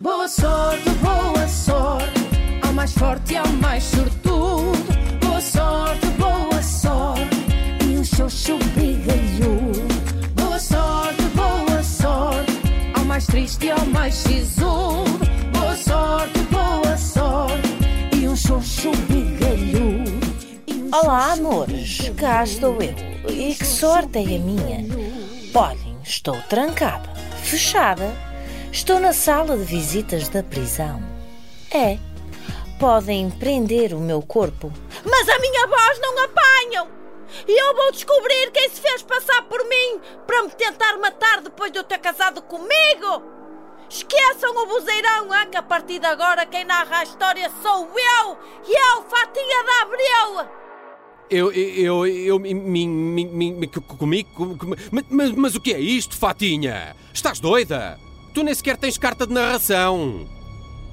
Boa sorte, boa sorte, ao mais forte e ao mais sortudo. Boa sorte, boa sorte, e um xoxo brigalhudo. Boa sorte, boa sorte, ao mais triste e ao mais sisudo. Boa sorte, boa sorte, e um xoxo brigalhudo. Um Olá, amores, cá estou eu. E que sorte é a minha? Olhem, estou trancada, fechada. Estou na sala de visitas da prisão. É, podem prender o meu corpo, mas a minha voz não apanham! E eu vou descobrir quem se fez passar por mim para me tentar matar depois de eu ter casado comigo! Esqueçam o buzeirão, que a partir de agora quem narra a história sou eu! E eu, Fatinha da Abreu! Eu, eu, eu, comigo, com- mas, mas, mas o que é isto, Fatinha? Estás doida? Tu nem sequer tens carta de narração.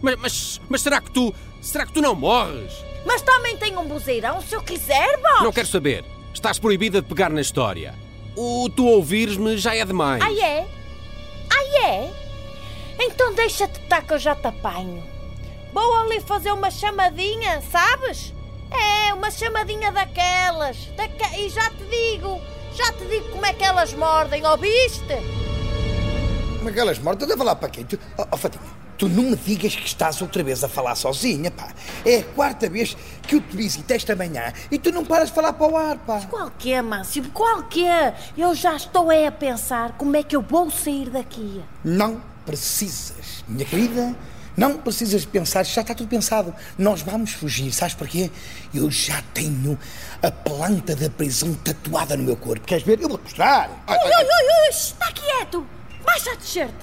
Mas, mas, mas será que tu, será que tu não morres? Mas também tem um buzeirão se eu quiser, vó! Não quero saber. Estás proibida de pegar na história. O tu ouvires-me já é demais. Ai é? Ai é? Então deixa-te estar que eu já te apanho. Vou ali fazer uma chamadinha, sabes? É, uma chamadinha daquelas. Daque... E já te digo, já te digo como é que elas mordem, ouviste? Como é que elas mortas? Deve lá para quem? Tu, oh, oh, Fatinha, tu não me digas que estás outra vez a falar sozinha, pá. É a quarta vez que eu te visito esta manhã e tu não paras de falar para o ar, pá. Qualquer, Márcio, qualquer. Eu já estou aí a pensar como é que eu vou sair daqui. Não precisas, minha querida. Não precisas pensar, já está tudo pensado. Nós vamos fugir, sabes porquê? Eu já tenho a planta da prisão tatuada no meu corpo. Queres ver? Eu vou-te mostrar. Ui, ai. ui, ui, está quieto! Baixa a t-shirt!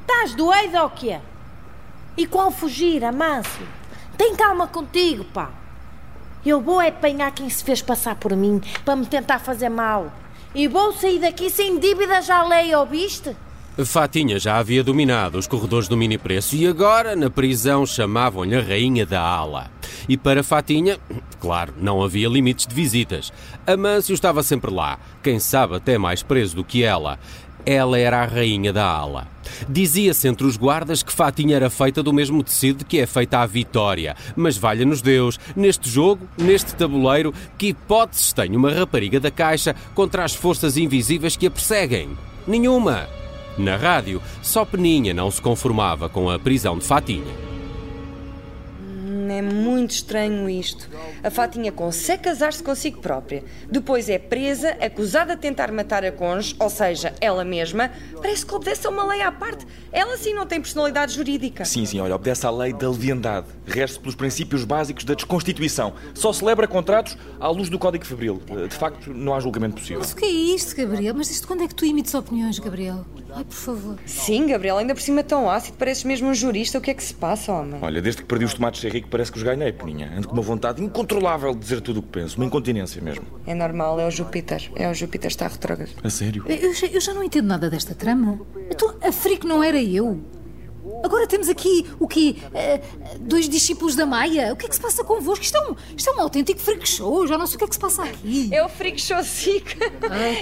Estás doido ou quê? E qual fugir, Amâncio? Tem calma contigo, pá! Eu vou é apanhar quem se fez passar por mim para me tentar fazer mal. E vou sair daqui sem dívidas à lei, ouviste? Fatinha já havia dominado os corredores do mini preço e agora, na prisão, chamavam-lhe a rainha da ala. E para Fatinha, claro, não havia limites de visitas. Amâncio estava sempre lá, quem sabe até mais preso do que ela. Ela era a rainha da ala. Dizia-se entre os guardas que Fatinha era feita do mesmo tecido que é feita a vitória. Mas valha-nos Deus, neste jogo, neste tabuleiro, que hipóteses tem uma rapariga da caixa contra as forças invisíveis que a perseguem? Nenhuma! Na rádio, só Peninha não se conformava com a prisão de Fatinha. É muito estranho isto. A Fatinha consegue casar-se consigo própria. Depois é presa, acusada de tentar matar a cônjuge, ou seja, ela mesma. Parece que obedece a uma lei à parte. Ela sim não tem personalidade jurídica. Sim, sim, olha, obedece à lei da leviandade. Rege-se pelos princípios básicos da desconstituição. Só celebra contratos à luz do Código Fabril. De facto, não há julgamento possível. Mas o que é isto, Gabriel? Mas desde quando é que tu emites opiniões, Gabriel? Ai, por favor. Sim, Gabriel, ainda por cima tão ácido, pareces mesmo um jurista. O que é que se passa, homem? Olha, desde que perdi os tomates sem rico, parece que os ganhei, Peninha. Ando com uma vontade incontrolável de dizer tudo o que penso. Uma incontinência mesmo. É normal, é o Júpiter. É o Júpiter está retrógrado. A sério? Eu já, eu já não entendo nada desta trama. Então, a Frico não era eu. Agora temos aqui, o quê? Eh, dois discípulos da Maia. O que é que se passa convosco? Isto é um, isto é um autêntico freak show. Já não sei o que é que se passa aqui. É o freak show sick.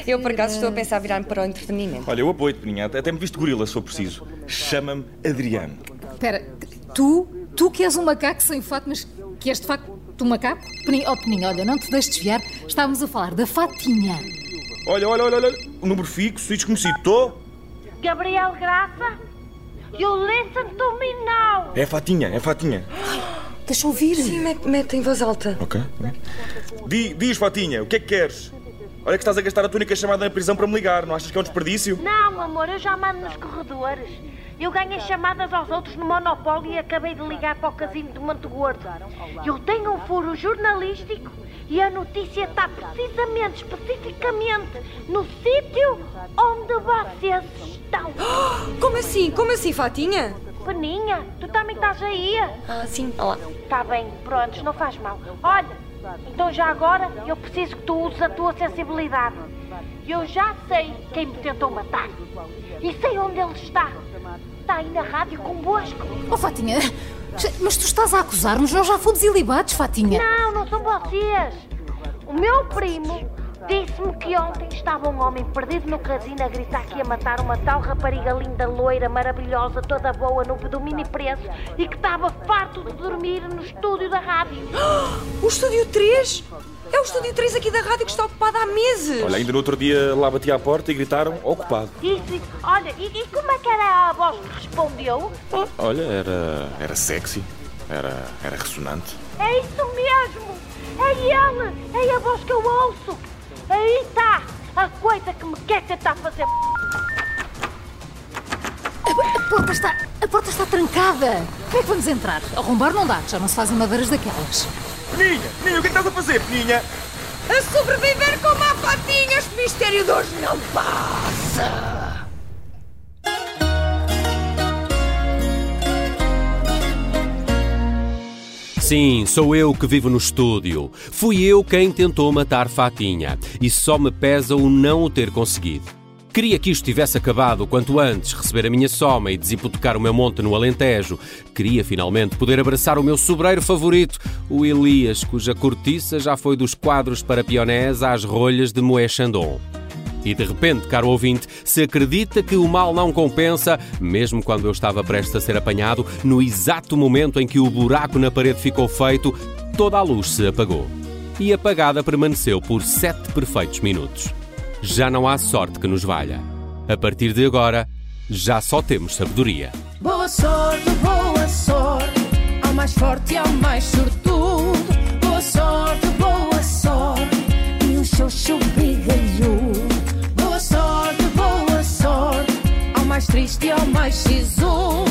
Eu, por acaso, estou a pensar virar-me para o entretenimento. Olha, eu apoio-te, Peninha. Até até me viste gorila, se for preciso. Chama-me Adriano. Espera, tu, tu que és um macaco sem fato, mas que és de facto um macaco? Peninho, oh, Peninho, olha, não te deixes desviar. Estávamos a falar da Fatinha. Olha, olha, olha, olha. O número fixo e desconhecido. Estou? Gabriel Graça? You listen to me now! É a Fatinha, é a Fatinha. Deixa eu ouvir. Sim, mete, mete em voz alta. Ok. Di- diz, Fatinha, o que é que queres? Olha que estás a gastar a tua única chamada na prisão para me ligar. Não achas que é um desperdício? Não, amor, eu já mando nos corredores. Eu ganhei chamadas aos outros no Monopólio e acabei de ligar para o casino de Monte Gordo. Eu tenho um furo jornalístico e a notícia está precisamente, especificamente, no sítio onde vocês estão. Como assim? Como assim, Fatinha? Peninha, tu também estás aí? Ah, sim. Olá. Está bem, pronto, não faz mal. Olha, então já agora eu preciso que tu uses a tua sensibilidade. Eu já sei quem me tentou matar. E sei onde ele está. Está aí na rádio convosco. Oh, Fatinha, mas tu estás a acusar-nos? Nós já fomos ilibados, Fatinha. Não, não são vocês. O meu primo Disse-me que ontem estava um homem perdido no casino a gritar que ia matar uma tal rapariga linda, loira, maravilhosa, toda boa, no domínio preço e que estava farto de dormir no estúdio da rádio. O Estúdio 3? É o Estúdio 3 aqui da rádio que está ocupado há meses. Olha, ainda no outro dia lá bati à porta e gritaram ocupado. Isso, isso. Olha, e, e como é que era a voz que respondeu? Olha, era, era sexy, era, era ressonante. É isso mesmo! É ele! É a voz que eu ouço! Aí está! A coisa que me quer tentar fazer. A porta está. A porta está trancada. Como é que vamos entrar? Arrombar não dá, já não se fazem madeiras daquelas. Peninha, Peninha, o que é que estás a fazer, Peninha? A sobreviver como há patinhas, mistério de hoje não passa! Sim, sou eu que vivo no estúdio. Fui eu quem tentou matar Fatinha. E só me pesa o não o ter conseguido. Queria que isto tivesse acabado quanto antes, receber a minha soma e desimpotecar o meu monte no Alentejo. Queria finalmente poder abraçar o meu sobreiro favorito, o Elias, cuja cortiça já foi dos quadros para pionés às rolhas de Moé Chandon. E de repente, caro ouvinte, se acredita que o mal não compensa, mesmo quando eu estava prestes a ser apanhado, no exato momento em que o buraco na parede ficou feito, toda a luz se apagou. E apagada permaneceu por sete perfeitos minutos. Já não há sorte que nos valha. A partir de agora, já só temos sabedoria. Boa sorte, boa sorte, ao mais forte e ao mais sortudo. Boa sorte, boa sorte, e um xoxo bigalhudo. Mais triste e ao mais sisudo.